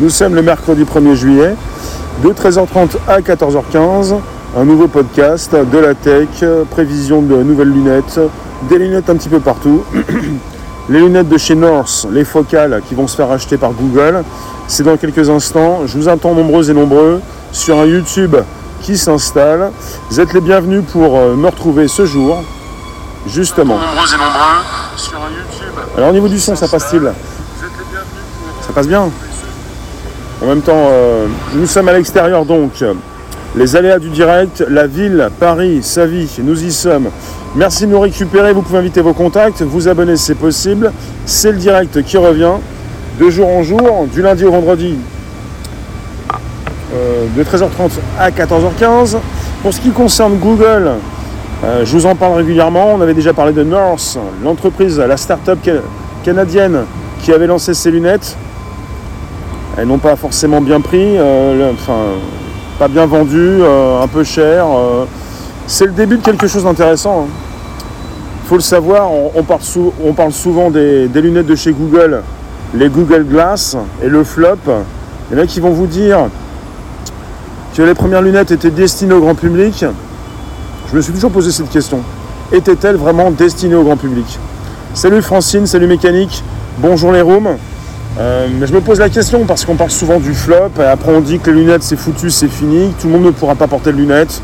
Nous sommes le mercredi 1er juillet, de 13h30 à 14h15. Un nouveau podcast de la tech, prévision de nouvelles lunettes, des lunettes un petit peu partout. les lunettes de chez North, les focales qui vont se faire acheter par Google. C'est dans quelques instants. Je vous attends nombreux et nombreux sur un YouTube qui s'installe. Vous êtes les bienvenus pour euh, me retrouver ce jour, justement. Nombreux et nombreux sur un YouTube. Alors au niveau du son, ça passe-t-il? Ça passe bien? En même temps, euh, nous sommes à l'extérieur donc. Les aléas du direct, la ville, Paris, sa vie, nous y sommes. Merci de nous récupérer, vous pouvez inviter vos contacts, vous abonner c'est possible. C'est le direct qui revient de jour en jour, du lundi au vendredi, euh, de 13h30 à 14h15. Pour ce qui concerne Google, euh, je vous en parle régulièrement. On avait déjà parlé de North, l'entreprise, la start-up canadienne qui avait lancé ses lunettes. Elles n'ont pas forcément bien pris, euh, enfin, pas bien vendu, un peu cher. c'est le début de quelque chose d'intéressant. Il hein. faut le savoir, on, parle, souvent des, lunettes de chez Google, les Google Glass et le flop. En a qui vont vous dire que les premières lunettes étaient destinées au grand public. Je me suis toujours posé cette question. Étaient-elles vraiment destinées au grand public? Salut Francine, salut Mécanique, bonjour les rooms. Euh, je me pose la question parce qu'on parle souvent du flop après on dit que les lunettes c'est foutu, c'est fini, tout le monde ne pourra pas porter de lunettes.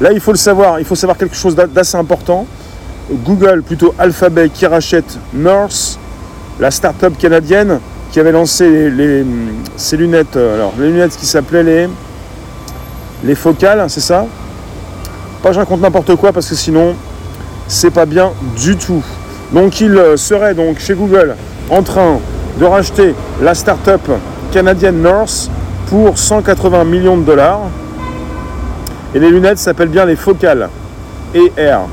Là il faut le savoir, il faut savoir quelque chose d'assez important. Google, plutôt Alphabet, qui rachète North, la start-up canadienne qui avait lancé les, ces lunettes, euh, alors les lunettes qui s'appelaient les, les focales, c'est ça? Pas je raconte n'importe quoi parce que sinon c'est pas bien du tout. Donc il euh, serait donc chez Google en train de racheter la start-up canadienne North pour 180 millions de dollars. Et les lunettes s'appellent bien les focales. AR.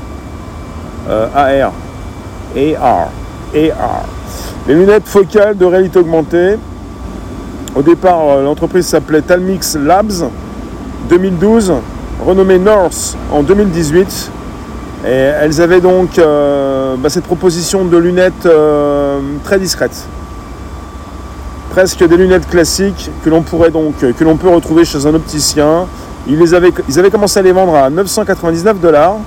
Euh, AR. AR. AR. Les lunettes focales de réalité augmentée. Au départ, euh, l'entreprise s'appelait Talmix Labs. 2012, renommée North en 2018. Et elles avaient donc euh, bah, cette proposition de lunettes très discrètes. Presque des lunettes classiques que l'on pourrait donc que l'on peut retrouver chez un opticien. Ils, les avaient, ils avaient commencé à les vendre à 999 dollars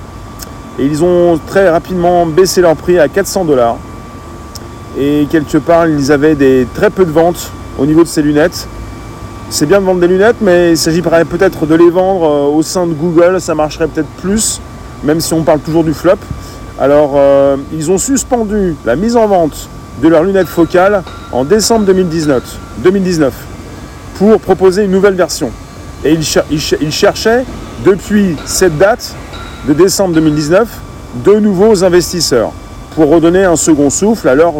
et ils ont très rapidement baissé leur prix à 400 dollars. Et quelque part, ils avaient des, très peu de ventes au niveau de ces lunettes c'est bien de vendre des lunettes, mais il s'agirait peut-être de les vendre euh, au sein de Google, ça marcherait peut-être plus, même si on parle toujours du flop. Alors, euh, ils ont suspendu la mise en vente de leurs lunettes focales en décembre 2019, 2019 pour proposer une nouvelle version. Et ils, cherchaient, depuis cette date de décembre 2019, de nouveaux investisseurs pour redonner un second souffle à leurs,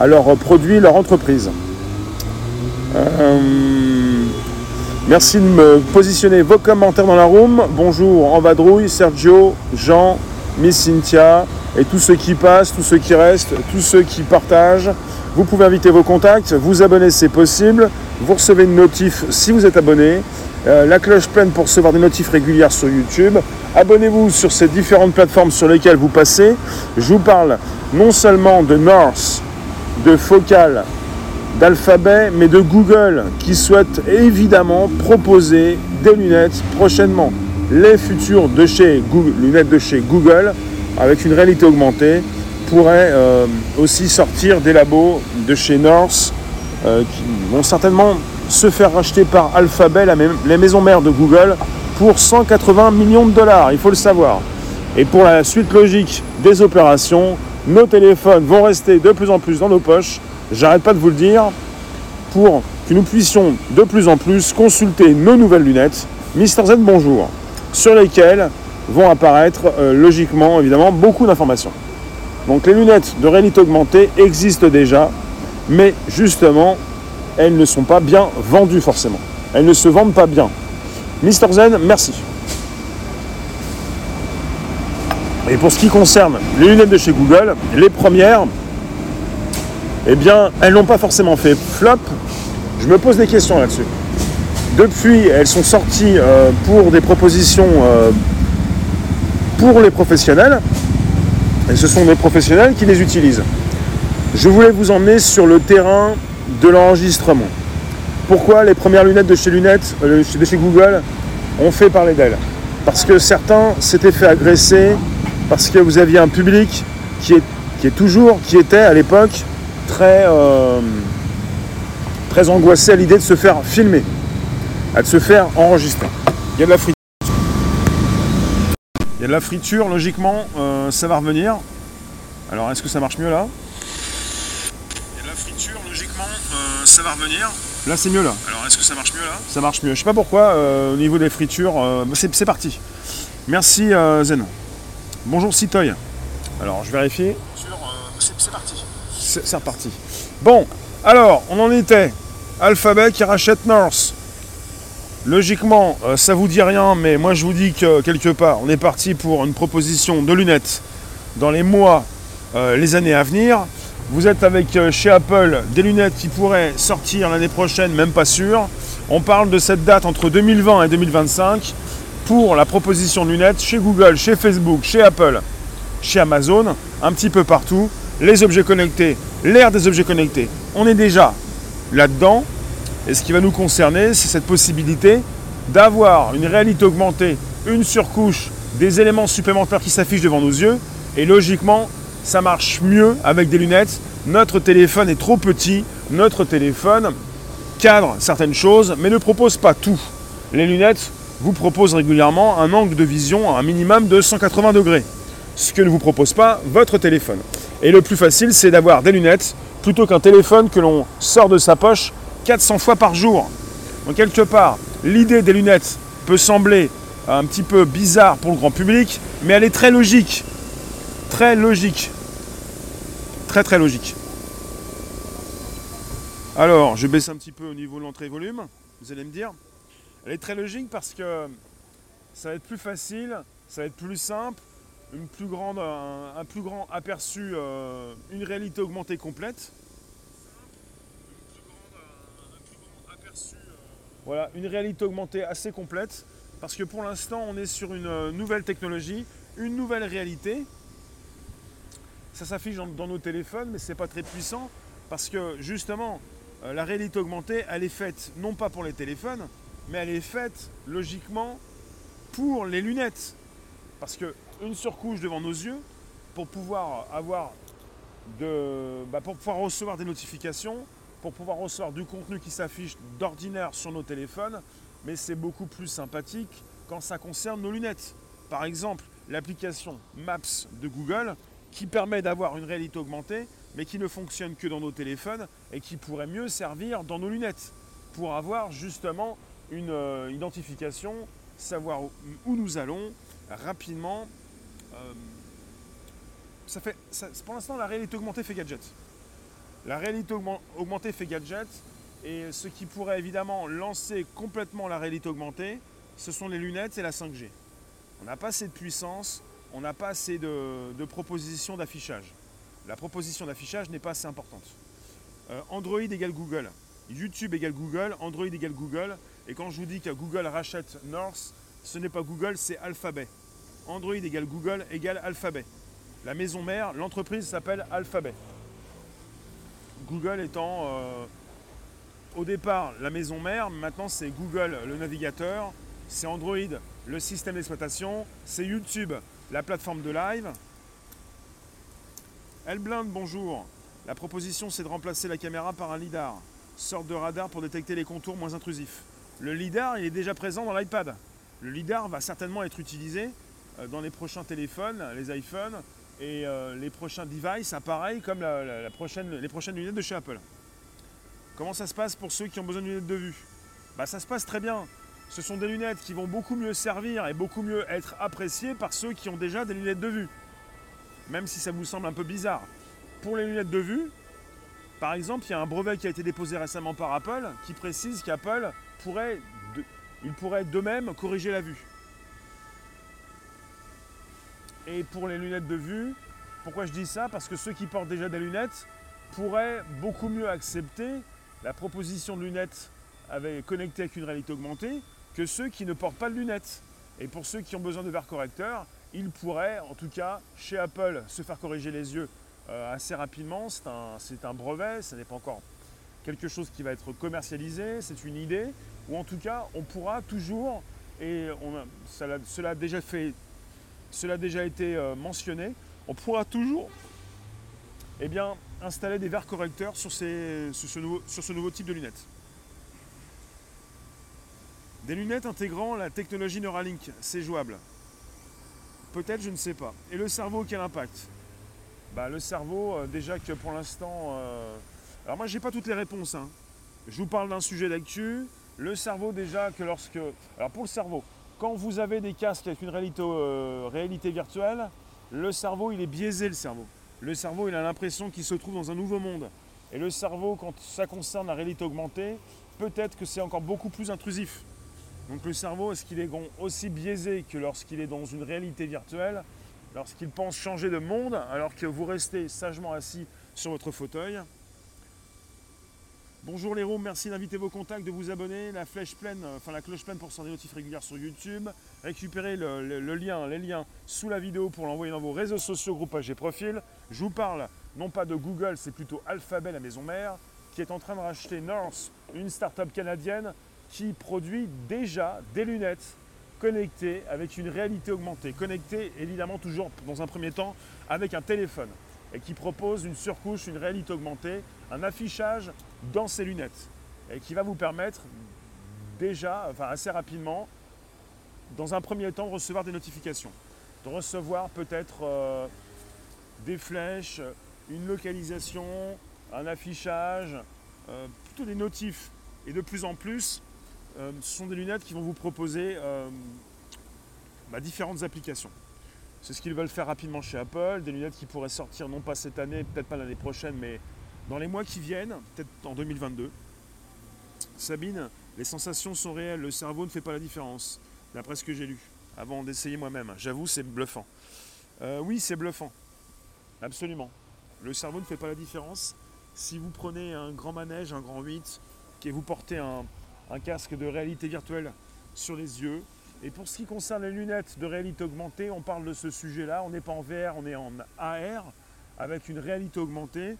à leurs produits, leur entreprise. Euh, merci de me positionner vos commentaires dans la room. Bonjour Envadrouille, Sergio, Jean, Miss Cynthia et tous ceux qui passent, tous ceux qui restent, tous ceux qui partagent. Vous pouvez inviter vos contacts, vous abonner c'est possible. Vous recevez une notif si vous êtes abonné. Euh, la cloche pleine pour recevoir des notifs régulières sur YouTube. Abonnez-vous sur ces différentes plateformes sur lesquelles vous passez. Je vous parle non seulement de North, de Focal, d'Alphabet, mais de Google, qui souhaite évidemment proposer des lunettes prochainement. Les futures de chez Google, lunettes de chez Google, avec une réalité augmentée, pourraient euh, aussi sortir des labos de chez North, euh, qui vont certainement se faire racheter par Alphabet, la, la maison mère de Google, pour 180 millions de dollars, il faut le savoir. Et pour la suite logique des opérations, nos téléphones vont rester de plus en plus dans nos poches. J'arrête pas de vous le dire, pour que nous puissions de plus en plus consulter nos nouvelles lunettes, Mister Z Bonjour, sur lesquelles vont apparaître euh, logiquement, évidemment, beaucoup d'informations. Donc les lunettes de réalité augmentée existent déjà, mais justement, elles ne sont pas bien vendues forcément. Elles ne se vendent pas bien. Mister Zen, merci. Et pour ce qui concerne les lunettes de chez Google, les premières, eh bien, elles n'ont pas forcément fait flop. Je me pose des questions là-dessus. Depuis, elles sont sorties euh, pour des propositions euh, pour les professionnels. Et ce sont des professionnels qui les utilisent. Je voulais vous emmener sur le terrain de l'enregistrement. pourquoi les premières lunettes de chez Lunettes, euh, de chez Google, ont fait parler d'elles? Parce que certains s'étaient fait agresser, parce que vous aviez un public qui est, qui est toujours, qui était à l'époque très, euh, très angoissé à l'idée de se faire filmer, à de se faire enregistrer. Il y a de la friture. Il y a de la friture, logiquement, euh, ça va revenir. Alors, est-ce que ça marche mieux là? Il y a de la friture, logiquement, euh, ça va revenir. Là, c'est mieux là. Alors, est-ce que ça marche mieux là? Ça marche mieux. Je sais pas pourquoi, au niveau des fritures, c'est parti. Merci Zen. Bonjour Citoy. Alors, je vérifie. C'est parti. C'est reparti. Bon, alors, on en était. Alphabet qui rachète North. Logiquement, euh, ça vous dit rien, mais moi je vous dis que quelque part, on est parti pour une proposition de lunettes dans les mois, euh, les années à venir. Vous êtes avec euh, chez Apple des lunettes qui pourraient sortir l'année prochaine, même pas sûr. On parle de cette date entre 2020 et 2025 pour la proposition de lunettes chez Google, chez Facebook, chez Apple, chez Amazon, un petit peu partout. Les objets connectés, l'ère des objets connectés, on est déjà là-dedans. Et ce qui va nous concerner, c'est cette possibilité d'avoir une réalité augmentée, une surcouche, des éléments supplémentaires qui s'affichent devant nos yeux. Et logiquement, ça marche mieux avec des lunettes. Notre téléphone est trop petit. Notre téléphone cadre certaines choses, mais ne propose pas tout. Les lunettes vous proposent régulièrement un angle de vision à un minimum de 180 degrés. Ce que ne vous propose pas votre téléphone. Et le plus facile, c'est d'avoir des lunettes plutôt qu'un téléphone que l'on sort de sa poche 400 fois par jour. Donc quelque part, l'idée des lunettes peut sembler un petit peu bizarre pour le grand public, mais elle est très logique. Très logique. Très très logique. Alors, je baisse un petit peu au niveau de l'entrée volume, vous allez me dire. Elle est très logique parce que ça va être plus facile, ça va être plus simple, une plus grande, un, plus grand aperçu, euh, une réalité augmentée complète. Voilà, une réalité augmentée assez complète, parce que pour l'instant, on est sur une euh, nouvelle technologie, une nouvelle réalité. Ça s'affiche dans, nos téléphones, mais ce n'est pas très puissant, parce que justement, euh, la réalité augmentée, elle est faite non pas pour les téléphones, mais elle est faite logiquement pour les lunettes. Parce qu'une surcouche devant nos yeux, pour pouvoir avoir de, bah, pour pouvoir recevoir des notifications, pour pouvoir recevoir du contenu qui s'affiche d'ordinaire sur nos téléphones, mais c'est beaucoup plus sympathique quand ça concerne nos lunettes. Par exemple, l'application Maps de Google qui permet d'avoir une réalité augmentée, mais qui ne fonctionne que dans nos téléphones et qui pourrait mieux servir dans nos lunettes pour avoir justement une euh, identification, savoir où, nous allons rapidement. Euh, ça pour l'instant, la réalité augmentée fait gadget. La réalité augmentée fait gadget et ce qui pourrait évidemment lancer complètement la réalité augmentée, ce sont les lunettes et la 5G. On n'a pas assez de puissance, on n'a pas assez de, propositions d'affichage. La proposition d'affichage n'est pas assez importante. Euh, Android égale Google, YouTube égale Google, Android égale Google. Et quand je vous dis que Google rachète North, ce n'est pas Google, c'est Alphabet. Android égale Google égale Alphabet. La maison mère, l'entreprise s'appelle Alphabet. Google étant euh, au départ la maison mère, maintenant c'est Google le navigateur, c'est Android le système d'exploitation, c'est YouTube la plateforme de live. Elblind, bonjour. La proposition c'est de remplacer la caméra par un LIDAR, sorte de radar pour détecter les contours moins intrusifs. Le LIDAR il est déjà présent dans l'iPad. Le LIDAR va certainement être utilisé euh, dans les prochains téléphones, les iPhones, et euh, les prochains devices, pareil comme la, prochaine, les prochaines lunettes de chez Apple. Comment ça se passe pour ceux qui ont besoin de lunettes de vue? Bah, Ça se passe très bien. Ce sont des lunettes qui vont beaucoup mieux servir et beaucoup mieux être appréciées par ceux qui ont déjà des lunettes de vue. Même si ça vous semble un peu bizarre. Pour les lunettes de vue, par exemple, il y a un brevet qui a été déposé récemment par Apple qui précise qu'Apple pourrait, il pourrait d'eux-mêmes corriger la vue. Et pour les lunettes de vue, pourquoi je dis ça? Parce que ceux qui portent déjà des lunettes pourraient beaucoup mieux accepter la proposition de lunettes connectées avec une réalité augmentée que ceux qui ne portent pas de lunettes. Et pour ceux qui ont besoin de verre correcteur, ils pourraient, en tout cas chez Apple, se faire corriger les yeux euh, assez rapidement. C'est un, brevet, ça n'est pas encore quelque chose qui va être commercialisé, c'est une idée, ou en tout cas, on pourra toujours, et cela, a déjà fait, cela a déjà été euh, mentionné, on pourra toujours eh installer des verres correcteurs sur, ce nouveau, type de lunettes. Des lunettes intégrant la technologie Neuralink, c'est jouable. Peut-être, je ne sais pas. Et le cerveau, quel impact? Bah, Le cerveau, euh, déjà que pour l'instant... Euh, alors moi, j'ai pas toutes les réponses. Hein. Je vous parle d'un sujet d'actu. Le cerveau, déjà, que lorsque... Alors pour le cerveau, quand vous avez des casques avec une réalité, euh, réalité virtuelle, le cerveau, il est biaisé, le cerveau. Le cerveau, il a l'impression qu'il se trouve dans un nouveau monde. Et le cerveau, quand ça concerne la réalité augmentée, peut-être que c'est encore beaucoup plus intrusif. Donc le cerveau, est-ce qu'il est aussi biaisé que lorsqu'il est dans une réalité virtuelle, lorsqu'il pense changer de monde, alors que vous restez sagement assis sur votre fauteuil? Bonjour les rooms, merci d'inviter vos contacts, de vous abonner, la flèche pleine, enfin la cloche pleine pour recevoir des notifs régulières sur YouTube, récupérez les liens sous la vidéo pour l'envoyer dans vos réseaux sociaux, groupages et profils. Je vous parle non pas de Google, c'est plutôt Alphabet, la maison mère, qui est en train de racheter North, une start-up canadienne qui produit déjà des lunettes connectées avec une réalité augmentée. Connectées évidemment toujours dans un premier temps avec un téléphone et qui propose une surcouche, une réalité augmentée, un affichage dans ces lunettes et qui va vous permettre déjà, enfin assez rapidement, dans un premier temps, de recevoir des notifications, de recevoir peut-être euh, des flèches, une localisation, un affichage, euh, plutôt des notifs. Et de plus en plus, euh, ce sont des lunettes qui vont vous proposer bah, différentes applications. C'est ce qu'ils veulent faire rapidement chez Apple, des lunettes qui pourraient sortir non pas cette année, peut-être pas l'année prochaine, mais dans les mois qui viennent, peut-être en 2022. Sabine, les sensations sont réelles, le cerveau ne fait pas la différence, d'après ce que j'ai lu, avant d'essayer moi-même. J'avoue, c'est bluffant. Euh, oui, c'est bluffant, absolument. Le cerveau ne fait pas la différence. Si vous prenez un grand manège, un grand 8, et vous portez un, un casque de réalité virtuelle sur les yeux. Et pour ce qui concerne les lunettes de réalité augmentée, on parle de ce sujet-là. On n'est pas en VR, on est en AR avec une réalité augmentée.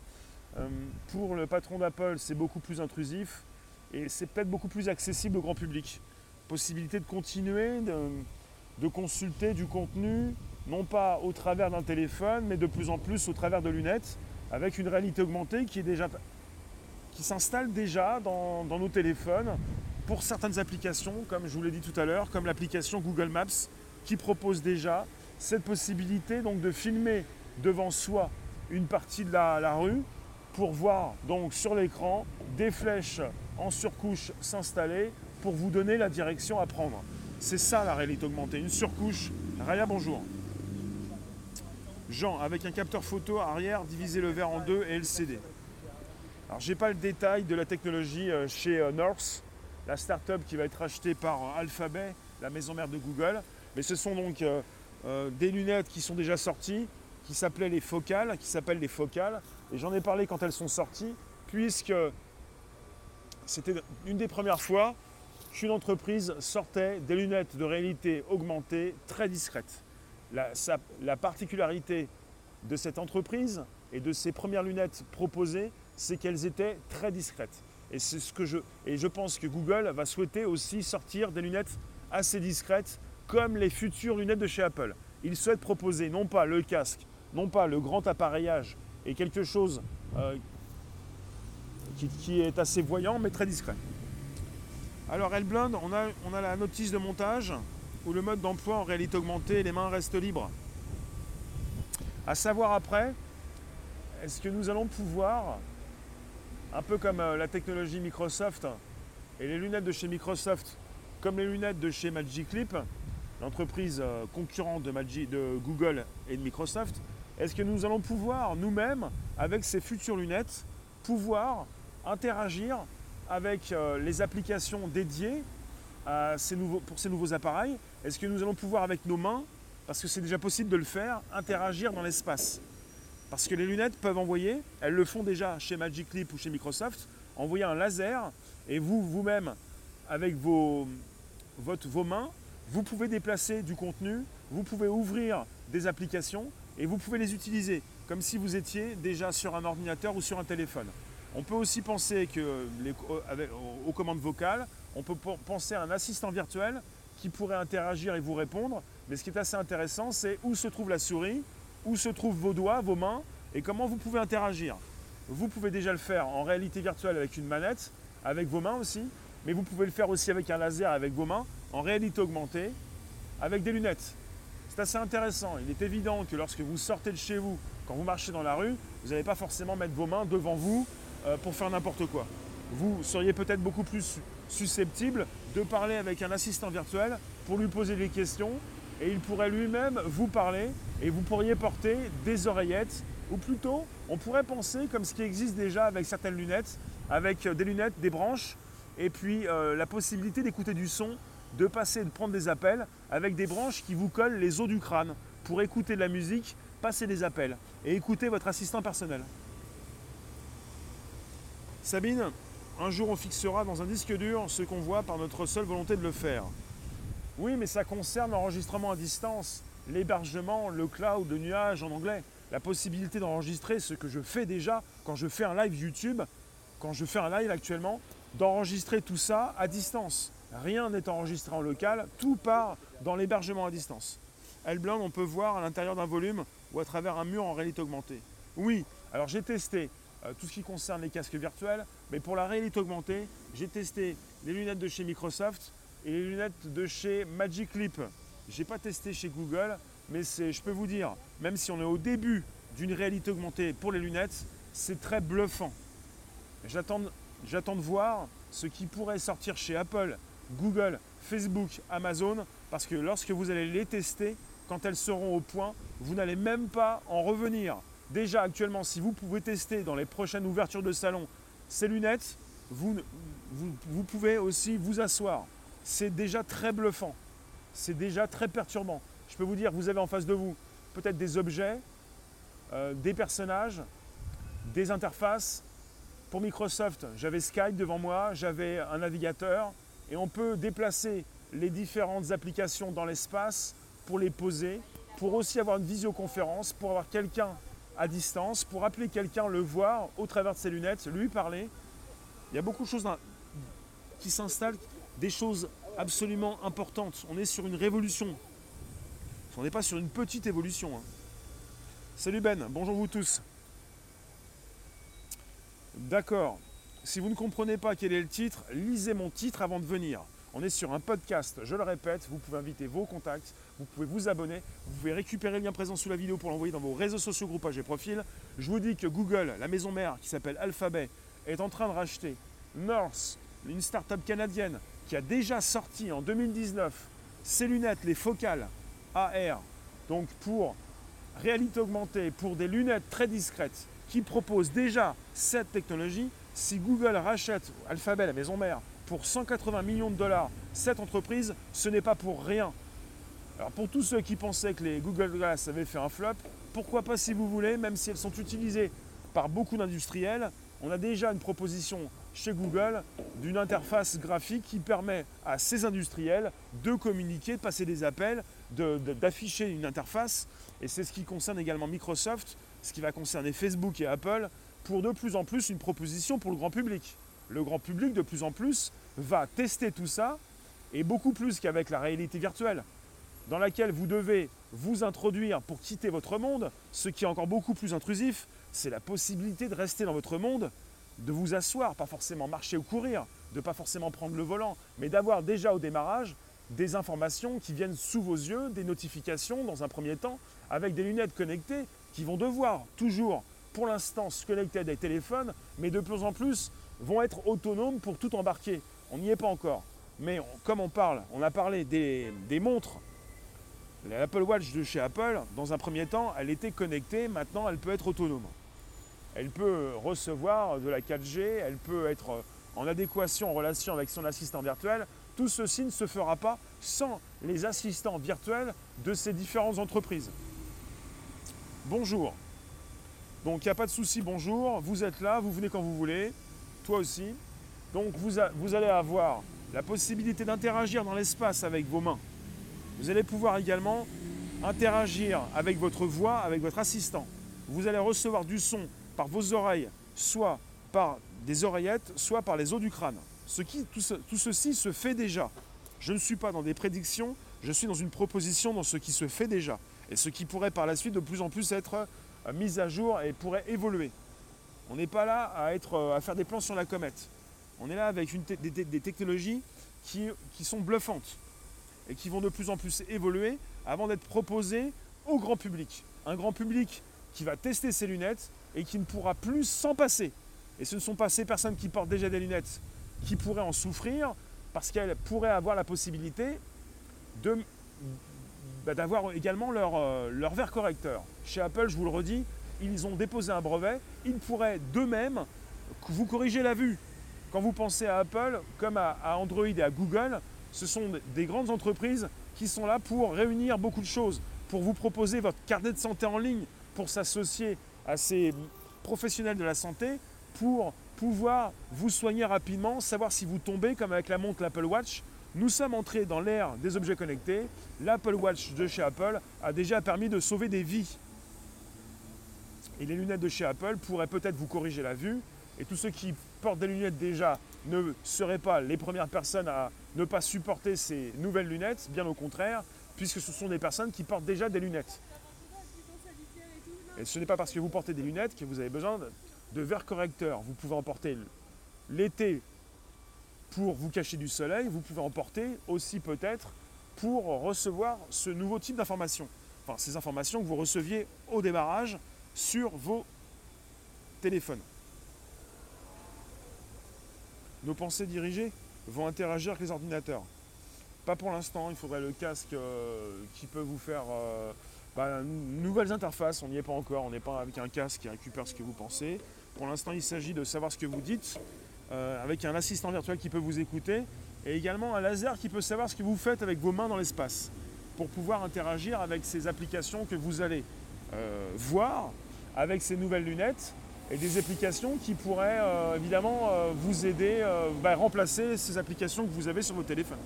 Euh, pour le patron d'Apple, c'est beaucoup plus intrusif et c'est peut-être beaucoup plus accessible au grand public. Possibilité de continuer de, consulter du contenu, non pas au travers d'un téléphone, mais de plus en plus au travers de lunettes, avec une réalité augmentée qui s'installe déjà dans, nos téléphones pour certaines applications, comme je vous l'ai dit tout à l'heure, comme l'application Google Maps, qui propose déjà cette possibilité donc de filmer devant soi une partie de la, rue pour voir donc sur l'écran des flèches en surcouche s'installer pour vous donner la direction à prendre. C'est ça la réalité augmentée, une surcouche. Raya, bonjour. Jean, avec un capteur photo arrière, diviser le verre en deux et LCD. Alors j'ai pas le détail de la technologie euh, chez euh, North, la start-up qui va être achetée par euh, Alphabet, la maison mère de Google. Mais ce sont donc des lunettes qui sont déjà sorties, qui s'appelaient les focales, qui s'appellent les focales. Et j'en ai parlé quand elles sont sorties, puisque c'était une des premières fois qu'une entreprise sortait des lunettes de réalité augmentée très discrètes. la particularité de cette entreprise et de ces premières lunettes proposées, c'est qu'elles étaient très discrètes. Et je je pense que Google va souhaiter aussi sortir des lunettes assez discrètes comme les futures lunettes de chez Apple. Ils souhaitent proposer non pas le casque, non pas le grand appareillage et quelque chose euh, qui, est assez voyant mais très discret. Alors Elblund, on a, on a la notice de montage où le mode d'emploi en réalité augmentée, les mains restent libres. À savoir après, est-ce que nous allons pouvoir un peu comme euh, la technologie Microsoft et les lunettes de chez Microsoft, comme les lunettes de chez Magic Leap, l'entreprise euh, concurrente de Google et de Microsoft, est-ce que nous allons pouvoir nous-mêmes, avec ces futures lunettes, pouvoir interagir avec euh, les applications dédiées pour ces nouveaux appareils? Est-ce que nous allons pouvoir avec nos mains, parce que c'est déjà possible de le faire, interagir dans l'espace? Parce que les lunettes peuvent envoyer, elles le font déjà chez Magic Leap ou chez Microsoft, envoyer un laser et vous, vous-même, avec vos, vos mains, vous pouvez déplacer du contenu, vous pouvez ouvrir des applications et vous pouvez les utiliser comme si vous étiez déjà sur un ordinateur ou sur un téléphone. On peut aussi penser avec, aux commandes vocales, on peut penser à un assistant virtuel qui pourrait interagir et vous répondre. Mais ce qui est assez intéressant, c'est où se trouve la souris, où se trouvent vos doigts, vos mains, et comment vous pouvez interagir. Vous pouvez déjà le faire en réalité virtuelle avec une manette, avec vos mains aussi, mais vous pouvez le faire aussi avec un laser, avec vos mains, en réalité augmentée, avec des lunettes. C'est assez intéressant. Il est évident que lorsque vous sortez de chez vous, quand vous marchez dans la rue, vous n'allez pas forcément mettre vos mains devant vous euh, pour faire n'importe quoi. Vous seriez peut-être beaucoup plus susceptible de parler avec un assistant virtuel pour lui poser des questions et il pourrait lui-même vous parler et vous pourriez porter des oreillettes ou plutôt on pourrait penser comme ce qui existe déjà avec certaines lunettes, avec des lunettes, des branches et puis euh, la possibilité d'écouter du son de passer, de prendre des appels avec des branches qui vous collent les os du crâne pour écouter de la musique, passer des appels et écouter votre assistant personnel. Sabine, un jour on fixera dans un disque dur ce qu'on voit par notre seule volonté de le faire. Oui, mais ça concerne l'enregistrement à distance, l'hébergement, le cloud, le nuage en anglais, la possibilité d'enregistrer ce que je fais déjà quand je fais un live YouTube, quand je fais un live actuellement, d'enregistrer tout ça à distance. Rien n'est enregistré en local, tout part dans l'hébergement à distance. Elblend, on peut voir à l'intérieur d'un volume ou à travers un mur en réalité augmentée. Oui, alors j'ai testé euh, tout ce qui concerne les casques virtuels, mais pour la réalité augmentée, j'ai testé les lunettes de chez Microsoft et les lunettes de chez Magic Leap. J'ai pas testé chez Google, mais je peux vous dire, même si on est au début d'une réalité augmentée pour les lunettes, c'est très bluffant. J'attends de voir ce qui pourrait sortir chez Apple Google, Facebook, Amazon, parce que lorsque vous allez les tester, quand elles seront au point, vous n'allez même pas en revenir. Déjà actuellement, si vous pouvez tester dans les prochaines ouvertures de salon ces lunettes, vous, vous, pouvez aussi vous asseoir. C'est déjà très bluffant. C'est déjà très perturbant. Je peux vous dire, vous avez en face de vous peut-être des objets, euh, des personnages, des interfaces. Pour Microsoft, j'avais Skype devant moi, j'avais un navigateur, et on peut déplacer les différentes applications dans l'espace pour les poser, pour aussi avoir une visioconférence, pour avoir quelqu'un à distance, pour appeler quelqu'un, le voir au travers de ses lunettes, lui parler. Il y a beaucoup de choses qui s'installent, des choses absolument importantes. On est sur une révolution. On n'est pas sur une petite évolution. Hein. Salut Ben, bonjour vous tous. D'accord. Si vous ne comprenez pas quel est le titre, lisez mon titre avant de venir. On est sur un podcast, je le répète, vous pouvez inviter vos contacts, vous pouvez vous abonner, vous pouvez récupérer le lien présent sous la vidéo pour l'envoyer dans vos réseaux sociaux, groupages et profils. Je vous dis que Google, la maison mère qui s'appelle Alphabet, est en train de racheter North, une start-up canadienne qui a déjà sorti en 2019 ses lunettes, les focales AR, donc pour réalité augmentée, pour des lunettes très discrètes, qui proposent déjà cette technologie si Google rachète Alphabet, la maison mère, pour 180 millions de dollars cette entreprise, ce n'est pas pour rien. Alors pour tous ceux qui pensaient que les Google Glass avaient fait un flop, pourquoi pas si vous voulez, même si elles sont utilisées par beaucoup d'industriels, on a déjà une proposition chez Google d'une interface graphique qui permet à ces industriels de communiquer, de passer des appels, d'afficher une interface. Et c'est ce qui concerne également Microsoft, ce qui va concerner Facebook et Apple, pour de plus en plus une proposition pour le grand public. Le grand public, de plus en plus, va tester tout ça, et beaucoup plus qu'avec la réalité virtuelle, dans laquelle vous devez vous introduire pour quitter votre monde. Ce qui est encore beaucoup plus intrusif, c'est la possibilité de rester dans votre monde, de vous asseoir, pas forcément marcher ou courir, de pas forcément prendre le volant, mais d'avoir déjà au démarrage des informations qui viennent sous vos yeux, des notifications dans un premier temps, avec des lunettes connectées qui vont devoir toujours pour l'instant se connecter à des téléphones, mais de plus en plus vont être autonomes pour tout embarquer. On n'y est pas encore. Mais comme on parle, on a parlé des, montres. L'Apple Watch de chez Apple, dans un premier temps, elle était connectée, maintenant elle peut être autonome. Elle peut recevoir de la 4G, elle peut être en adéquation, en relation avec son assistant virtuel. Tout ceci ne se fera pas sans les assistants virtuels de ces différentes entreprises. Bonjour. Donc il n'y a pas de souci, bonjour, vous êtes là, vous venez quand vous voulez, toi aussi. Donc vous, vous allez avoir la possibilité d'interagir dans l'espace avec vos mains. Vous allez pouvoir également interagir avec votre voix, avec votre assistant. Vous allez recevoir du son par vos oreilles, soit par des oreillettes, soit par les os du crâne. Ce qui, tout, tout ceci se fait déjà. Je ne suis pas dans des prédictions, je suis dans une proposition dans ce qui se fait déjà. Et ce qui pourrait par la suite de plus en plus être euh, mis à jour et pourrait évoluer. On n'est pas là à, être, euh, à faire des plans sur la comète. On est là avec des, technologies qui, qui sont bluffantes et qui vont de plus en plus évoluer avant d'être proposées au grand public. Un grand public qui va tester ses lunettes et qui ne pourra plus s'en passer. Et ce ne sont pas ces personnes qui portent déjà des lunettes qui pourraient en souffrir parce qu'elles pourraient avoir la possibilité de, bah, d'avoir également leur, euh, leur verre correcteur. Chez Apple, je vous le redis, ils ont déposé un brevet, ils pourraient d'eux-mêmes vous corriger la vue. Quand vous pensez à Apple, comme à, Android et à Google, ce sont des grandes entreprises qui sont là pour réunir beaucoup de choses, pour vous proposer votre carnet de santé en ligne, pour s'associer à ces professionnels de la santé, pour pouvoir vous soigner rapidement, savoir si vous tombez, comme avec la montre l'Apple Watch. Nous sommes entrés dans l'ère des objets connectés. L'Apple Watch de chez Apple a déjà permis de sauver des vies. Et les lunettes de chez Apple pourraient peut-être vous corriger la vue. Et tous ceux qui portent des lunettes déjà ne seraient pas les premières personnes à ne pas supporter ces nouvelles lunettes, bien au contraire, puisque ce sont des personnes qui portent déjà des lunettes. Et ce n'est pas parce que vous portez des lunettes que vous avez besoin de, verres correcteurs. Vous pouvez en porter l'été pour vous cacher du soleil, vous pouvez en porter aussi peut-être pour recevoir ce nouveau type d'informations. Enfin, ces informations que vous receviez au démarrage sur vos téléphones. Nos pensées dirigées vont interagir avec les ordinateurs. Pas pour l'instant, il faudrait le casque euh, qui peut vous faire euh, bah, nouvelles interfaces. On n'y est pas encore, on n'est pas avec un casque qui récupère ce que vous pensez. Pour l'instant, il s'agit de savoir ce que vous dites, euh, avec un assistant virtuel qui peut vous écouter, et également un laser qui peut savoir ce que vous faites avec vos mains dans l'espace, pour pouvoir interagir avec ces applications que vous allez voir avec ces nouvelles lunettes et des applications qui pourraient euh, évidemment euh, vous aider, euh, bah, remplacer ces applications que vous avez sur vos téléphones.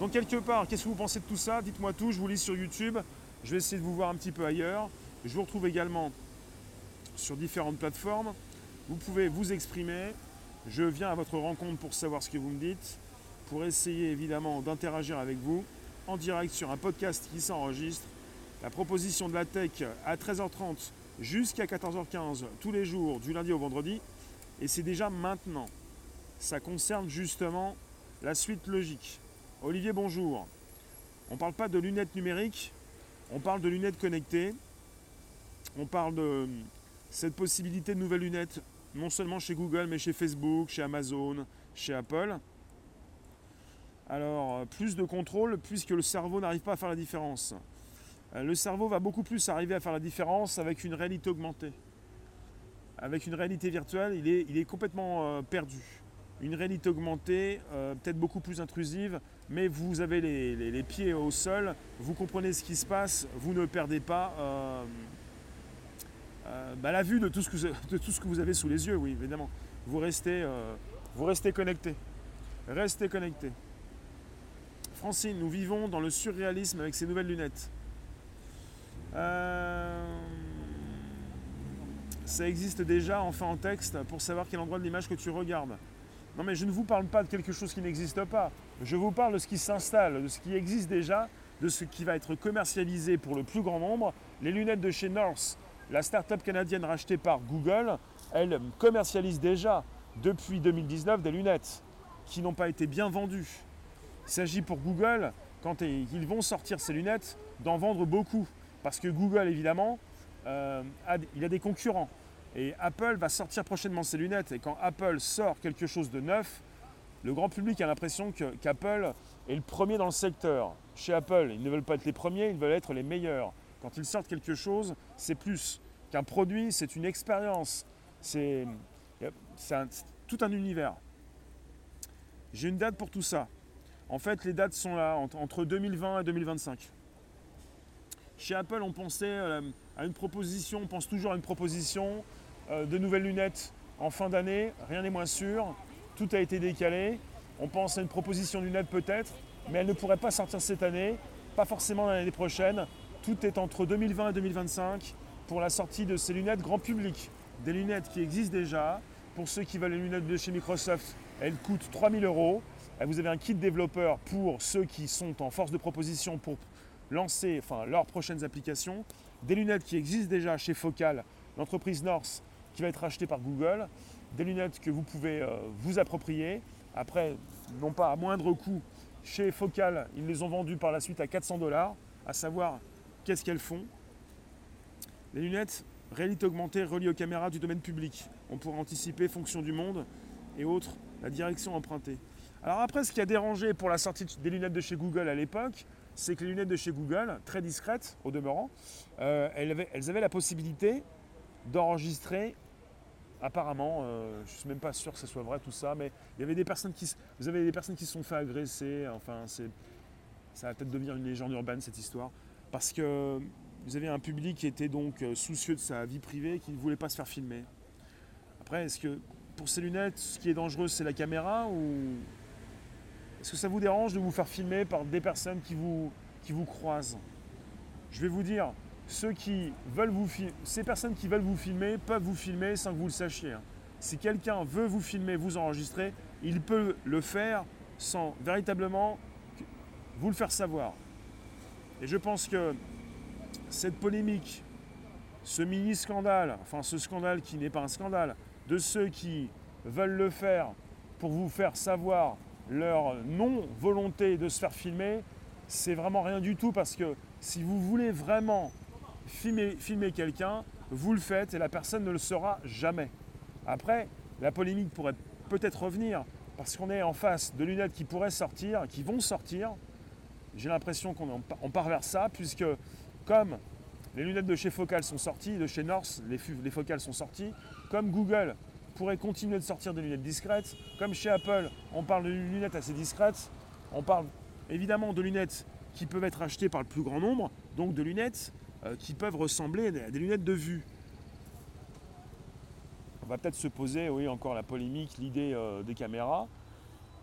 Donc quelque part, qu'est-ce que vous pensez de tout ça? Dites-moi tout, je vous lis sur YouTube, je vais essayer de vous voir un petit peu ailleurs. Je vous retrouve également sur différentes plateformes. Vous pouvez vous exprimer. Je viens à votre rencontre pour savoir ce que vous me dites, pour essayer évidemment d'interagir avec vous en direct sur un podcast qui s'enregistre. La proposition de la tech à 13h30 jusqu'à 14h15 tous les jours, du lundi au vendredi. Et c'est déjà maintenant. Ça concerne justement la suite logique. Olivier, bonjour. On ne parle pas de lunettes numériques, on parle de lunettes connectées. On parle de cette possibilité de nouvelles lunettes, non seulement chez Google, mais chez Facebook, chez Amazon, chez Apple. Alors, plus de contrôle, puisque le cerveau n'arrive pas à faire la différence. Euh, le cerveau va beaucoup plus arriver à faire la différence avec une réalité augmentée. Avec une réalité virtuelle, il est, complètement euh, perdu. Une réalité augmentée, euh, peut-être beaucoup plus intrusive, mais vous avez les, pieds au sol, vous comprenez ce qui se passe, vous ne perdez pas bah, la vue de tout, ce que, vous avez sous les yeux, oui, évidemment. Vous restez, vous restez connecté. Restez connecté. Francine, nous vivons dans le surréalisme avec ces nouvelles lunettes. Euh, ça existe déjà enfin en texte pour savoir quel endroit de l'image que tu regardes. Non mais je ne vous parle pas de quelque chose qui n'existe pas. Je vous parle de ce qui s'installe, de ce qui existe déjà, de ce qui va être commercialisé pour le plus grand nombre. Les lunettes de chez North, la start-up canadienne rachetée par Google, elle commercialise déjà depuis 2019 des lunettes qui n'ont pas été bien vendues. Il s'agit pour Google, quand ils vont sortir ces lunettes, d'en vendre beaucoup. Parce que Google, évidemment, euh, il a des concurrents. Et Apple va sortir prochainement ses lunettes. Et quand Apple sort quelque chose de neuf, le grand public a l'impression qu'Apple est le premier dans le secteur. Chez Apple, ils ne veulent pas être les premiers, ils veulent être les meilleurs. Quand ils sortent quelque chose, c'est plus qu'un produit, c'est une expérience. C'est tout un univers. J'ai une date pour tout ça. En fait, les dates sont là, entre 2020 et 2025. Chez Apple, on pensait euh, à une proposition, on pense toujours à une proposition euh, de nouvelles lunettes en fin d'année, rien n'est moins sûr, tout a été décalé. On pense à une proposition de lunettes peut-être, mais elle ne pourrait pas sortir cette année, pas forcément l'année prochaine. Tout est entre 2020 et 2025 pour la sortie de ces lunettes grand public, des lunettes qui existent déjà, Pour ceux qui veulent les lunettes de chez Microsoft, elles coûtent 3000 euros. Vous avez un kit développeur pour ceux qui sont en force de proposition pour lancer enfin, leurs prochaines applications. Des lunettes qui existent déjà chez Focal, l'entreprise North qui va être achetée par Google. Des lunettes que vous pouvez euh, vous approprier. Après, non pas à moindre coût, chez Focal, ils les ont vendues par la suite à 400 dollars, à savoir qu'est-ce qu'elles font? Les lunettes, réalité augmentée reliées aux caméras du domaine public. On pourra anticiper fonction du monde et autres, la direction empruntée. Alors après, ce qui a dérangé pour la sortie des lunettes de chez Google à l'époque, c'est que les lunettes de chez Google, très discrètes au demeurant, euh, elles, avaient, la possibilité d'enregistrer apparemment, euh, je ne suis même pas sûr que ce soit vrai tout ça, mais il y avait des personnes qui, vous avez des personnes qui se sont fait agresser, enfin ça va peut-être devenir une légende urbaine cette histoire, parce que vous avez un public qui était donc euh, soucieux de sa vie privée qui ne voulait pas se faire filmer. Après, est-ce que pour ces lunettes, ce qui est dangereux, c'est la caméra ou est-ce que ça vous dérange de vous faire filmer par des personnes qui vous, qui vous croisent? Je vais vous dire, ceux qui veulent vous ces personnes qui veulent vous filmer peuvent vous filmer sans que vous le sachiez. Si quelqu'un veut vous filmer, vous enregistrer, il peut le faire sans véritablement vous le faire savoir. Et je pense que cette polémique, ce mini-scandale, enfin ce scandale qui n'est pas un scandale, de ceux qui veulent le faire pour vous faire savoir leur non-volonté de se faire filmer, c'est vraiment rien du tout parce que si vous voulez vraiment filmer, filmer quelqu'un, vous le faites et la personne ne le saura jamais. Après, la polémique pourrait peut-être revenir parce qu'on est en face de lunettes qui pourraient sortir, qui vont sortir. J'ai l'impression qu'on part vers ça, puisque comme les lunettes de chez Focal sont sorties, de chez North, les, les focales sont sorties, comme Google pourrait continuer de sortir des lunettes discrètes. Comme chez Apple, on parle de lunettes assez discrètes. On parle évidemment de lunettes qui peuvent être achetées par le plus grand nombre, donc de lunettes euh, qui peuvent ressembler à des lunettes de vue. On va peut-être se poser, oui, encore la polémique, l'idée euh, des caméras.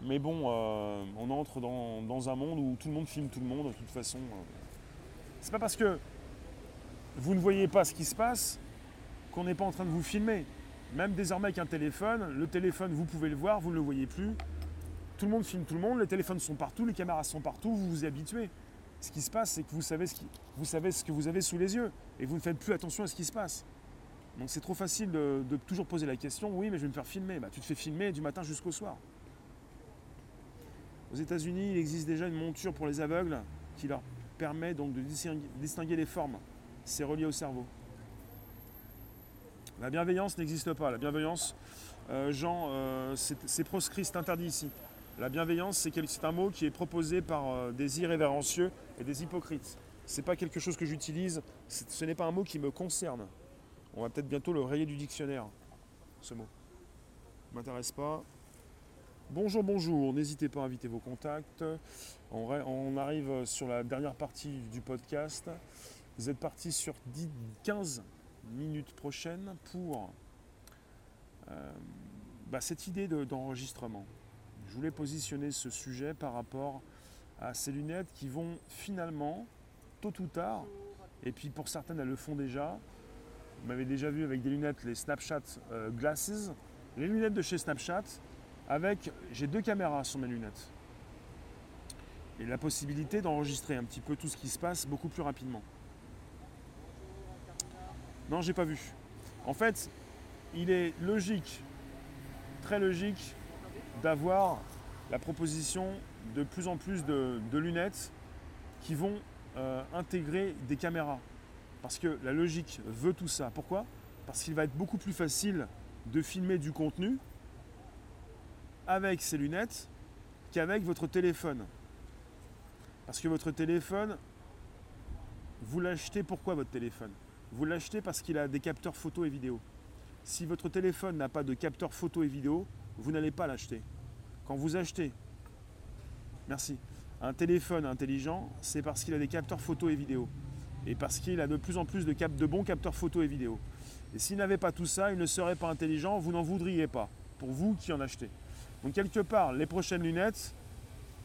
Mais bon, euh, on entre dans, un monde où tout le monde filme tout le monde, de toute façon. C'est pas parce que vous ne voyez pas ce qui se passe qu'on n'est pas en train de vous filmer. Même désormais avec un téléphone, le téléphone, vous pouvez le voir, vous ne le voyez plus. Tout le monde filme tout le monde, les téléphones sont partout, les caméras sont partout, vous vous y habituez. Ce qui se passe, c'est que vous savez, ce vous savez ce que vous avez sous les yeux et vous ne faites plus attention à ce qui se passe. Donc c'est trop facile de, toujours poser la question, oui mais je vais me faire filmer. Bah, tu te fais filmer du matin jusqu'au soir. Aux États-Unis, il existe déjà une monture pour les aveugles qui leur permet donc de distinguer les formes. C'est relié au cerveau. La bienveillance n'existe pas. La bienveillance, euh, Jean, euh, c'est proscrit, c'est interdit ici. La bienveillance, c'est un mot qui est proposé par euh, des irrévérencieux et des hypocrites. Ce n'est pas quelque chose que j'utilise, ce n'est pas un mot qui me concerne. On va peut-être bientôt le rayer du dictionnaire, ce mot. M'intéresse pas. Bonjour, bonjour, n'hésitez pas à inviter vos contacts. On, arrive sur la dernière partie du podcast. Vous êtes parti sur 10, 15 minutes prochaines pour euh, bah, cette idée d'enregistrement. Je voulais positionner ce sujet par rapport à ces lunettes qui vont finalement, tôt ou tard, et puis pour certaines elles le font déjà, vous m'avez déjà vu avec des lunettes, les Snapchat euh, Glasses, les lunettes de chez Snapchat, avec, j'ai deux caméras sur mes lunettes. Et la possibilité d'enregistrer un petit peu tout ce qui se passe beaucoup plus rapidement. Non, j'ai pas vu. En fait, il est logique, très logique, d'avoir la proposition de plus en plus de, lunettes qui vont euh, intégrer des caméras. Parce que la logique veut tout ça. Pourquoi? Parce qu'il va être beaucoup plus facile de filmer du contenu avec ces lunettes qu'avec votre téléphone. Parce que votre téléphone, vous l'achetez pourquoi votre téléphone? Vous l'achetez parce qu'il a des capteurs photo et vidéo. Si votre téléphone n'a pas de capteur photo et vidéo, vous n'allez pas l'acheter. Quand vous achetez, merci, un téléphone intelligent, c'est parce qu'il a des capteurs photo et vidéo. Et parce qu'il a de plus en plus de, bons capteurs photo et vidéo. Et s'il n'avait pas tout ça, il ne serait pas intelligent, vous n'en voudriez pas, pour vous qui en achetez. Donc quelque part, les prochaines lunettes,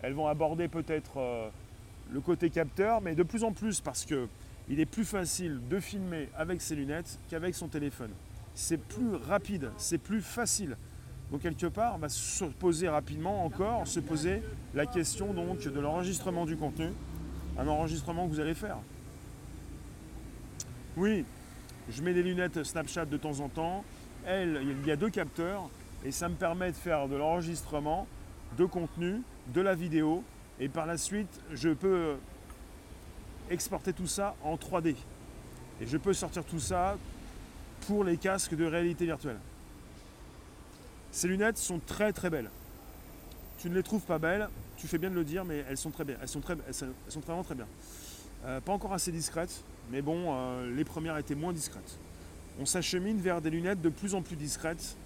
elles vont aborder peut-être euh, le côté capteur, mais de plus en plus parce que il est plus facile de filmer avec ses lunettes qu'avec son téléphone. c'est plus rapide, c'est plus facile. Donc quelque part, on va se poser rapidement encore, se poser la question donc de l'enregistrement du contenu, un enregistrement que vous allez faire. Oui, je mets des lunettes Snapchat de temps en temps. Elle, il y a deux capteurs et ça me permet de faire de l'enregistrement de contenu, de la vidéo et par la suite, je peux exporter tout ça en 3D. Et je peux sortir tout ça pour les casques de réalité virtuelle. Ces lunettes sont très très belles. Tu ne les trouves pas belles, tu fais bien de le dire, mais elles sont très bien. Elles sont, très, elles sont vraiment très bien. Euh, pas encore assez discrètes, mais bon, euh, les premières étaient moins discrètes. On s'achemine vers des lunettes de plus en plus discrètes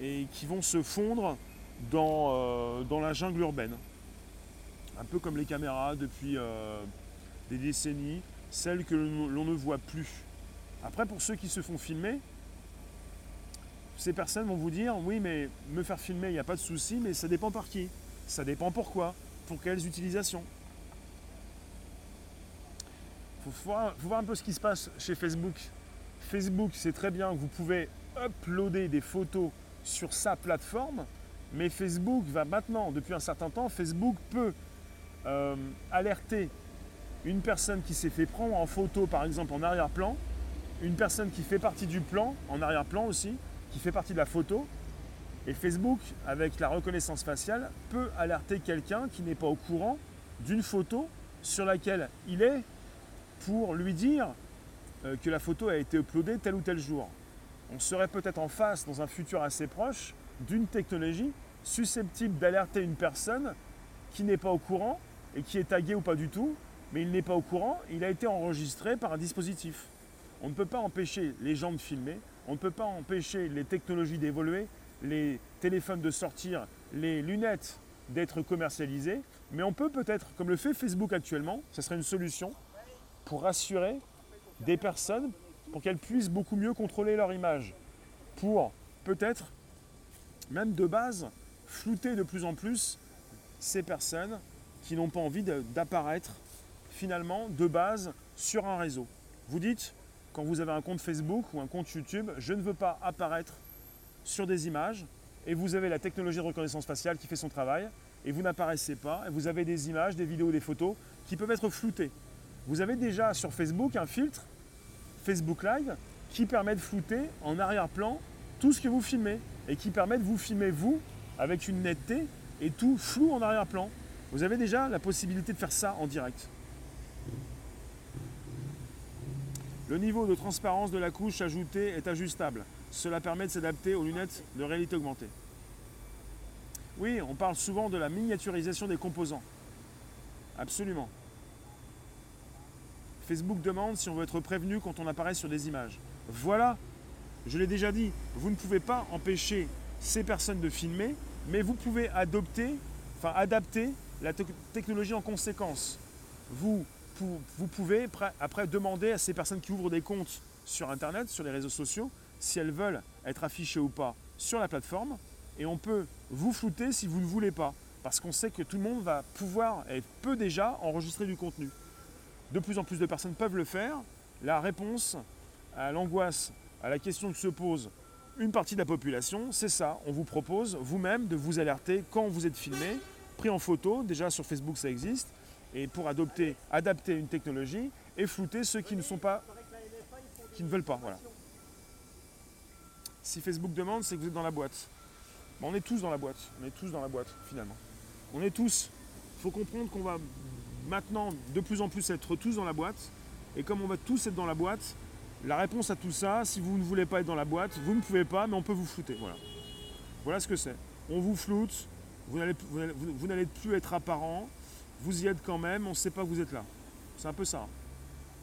et qui vont se fondre dans, euh, dans la jungle urbaine. Un peu comme les caméras depuis des décennies, celles que l'on ne voit plus. Après, pour ceux qui se font filmer, ces personnes vont vous dire oui mais me faire filmer il n'y a pas de souci mais ça dépend par qui ça dépend pourquoi pour quelles utilisations il faut voir, faut voir un peu ce qui se passe chez Facebook Facebook c'est très bien vous pouvez uploader des photos sur sa plateforme mais Facebook va maintenant depuis un certain temps Facebook peut euh, alerter une personne qui s'est fait prendre en photo par exemple en arrière-plan une personne qui fait partie du plan en arrière-plan aussi qui fait partie de la photo. Et Facebook, avec la reconnaissance faciale, peut alerter quelqu'un qui n'est pas au courant d'une photo sur laquelle il est pour lui dire euh, que la photo a été uploadée tel ou tel jour. On serait peut-être en face, dans un futur assez proche, d'une technologie susceptible d'alerter une personne qui n'est pas au courant et qui est taguée ou pas du tout, mais il n'est pas au courant, il a été enregistré par un dispositif. On ne peut pas empêcher les gens de filmer, on ne peut pas empêcher les technologies d'évoluer, les téléphones de sortir, les lunettes d'être commercialisées, mais on peut peut-être, comme le fait Facebook actuellement, ce serait une solution pour rassurer des personnes pour qu'elles puissent beaucoup mieux contrôler leur image, pour peut-être même de base flouter de plus en plus ces personnes qui n'ont pas envie d'apparaître finalement de base sur un réseau. Vous dites, quand vous avez un compte Facebook ou un compte YouTube, je ne veux pas apparaître sur des images et vous avez la technologie de reconnaissance faciale qui fait son travail et vous n'apparaissez pas et vous avez des images, des vidéos, des photos qui peuvent être floutées. Vous avez déjà sur Facebook un filtre Facebook Live qui permet de flouter en arrière-plan tout ce que vous filmez et qui permet de vous filmer vous avec une netteté et tout flou en arrière-plan. Vous avez déjà la possibilité de faire ça en direct. Le niveau de transparence de la couche ajoutée est ajustable. Cela permet de s'adapter aux lunettes de réalité augmentée. Oui, on parle souvent de la miniaturisation des composants. Absolument. Facebook demande si on veut être prévenu quand on apparaît sur des images. Voilà, je l'ai déjà dit, vous ne pouvez pas empêcher ces personnes de filmer, mais vous pouvez adopter, adapter la technologie en conséquence. Vous vous pouvez après demander à ces personnes qui ouvrent des comptes sur Internet, sur les réseaux sociaux, si elles veulent être affichées ou pas sur la plateforme. Et on peut vous flouter si vous ne voulez pas. Parce qu'on sait que tout le monde va pouvoir, et peut déjà, enregistrer du contenu. De plus en plus de personnes peuvent le faire. La réponse à l'angoisse, à la question que se pose une partie de la population, c'est ça. On vous propose vous-même de vous alerter quand vous êtes filmé, pris en photo. Déjà sur Facebook ça existe et pour adopter, adapter une technologie et flouter ceux qui ne sont pas, qui ne veulent pas. Voilà. Si Facebook demande, c'est que vous êtes dans la boîte. on est tous dans la boîte. On est tous dans la boîte finalement. On est tous. Il faut comprendre qu'on va maintenant de plus en plus être tous dans la boîte. Et comme on va tous être dans la boîte, la réponse à tout ça, si vous ne voulez pas être dans la boîte, vous ne pouvez pas, mais on peut vous flouter. Voilà. Voilà ce que c'est. On vous floute, vous n'allez plus être apparent, vous y êtes quand même, on ne sait pas que vous êtes là. C'est un peu ça.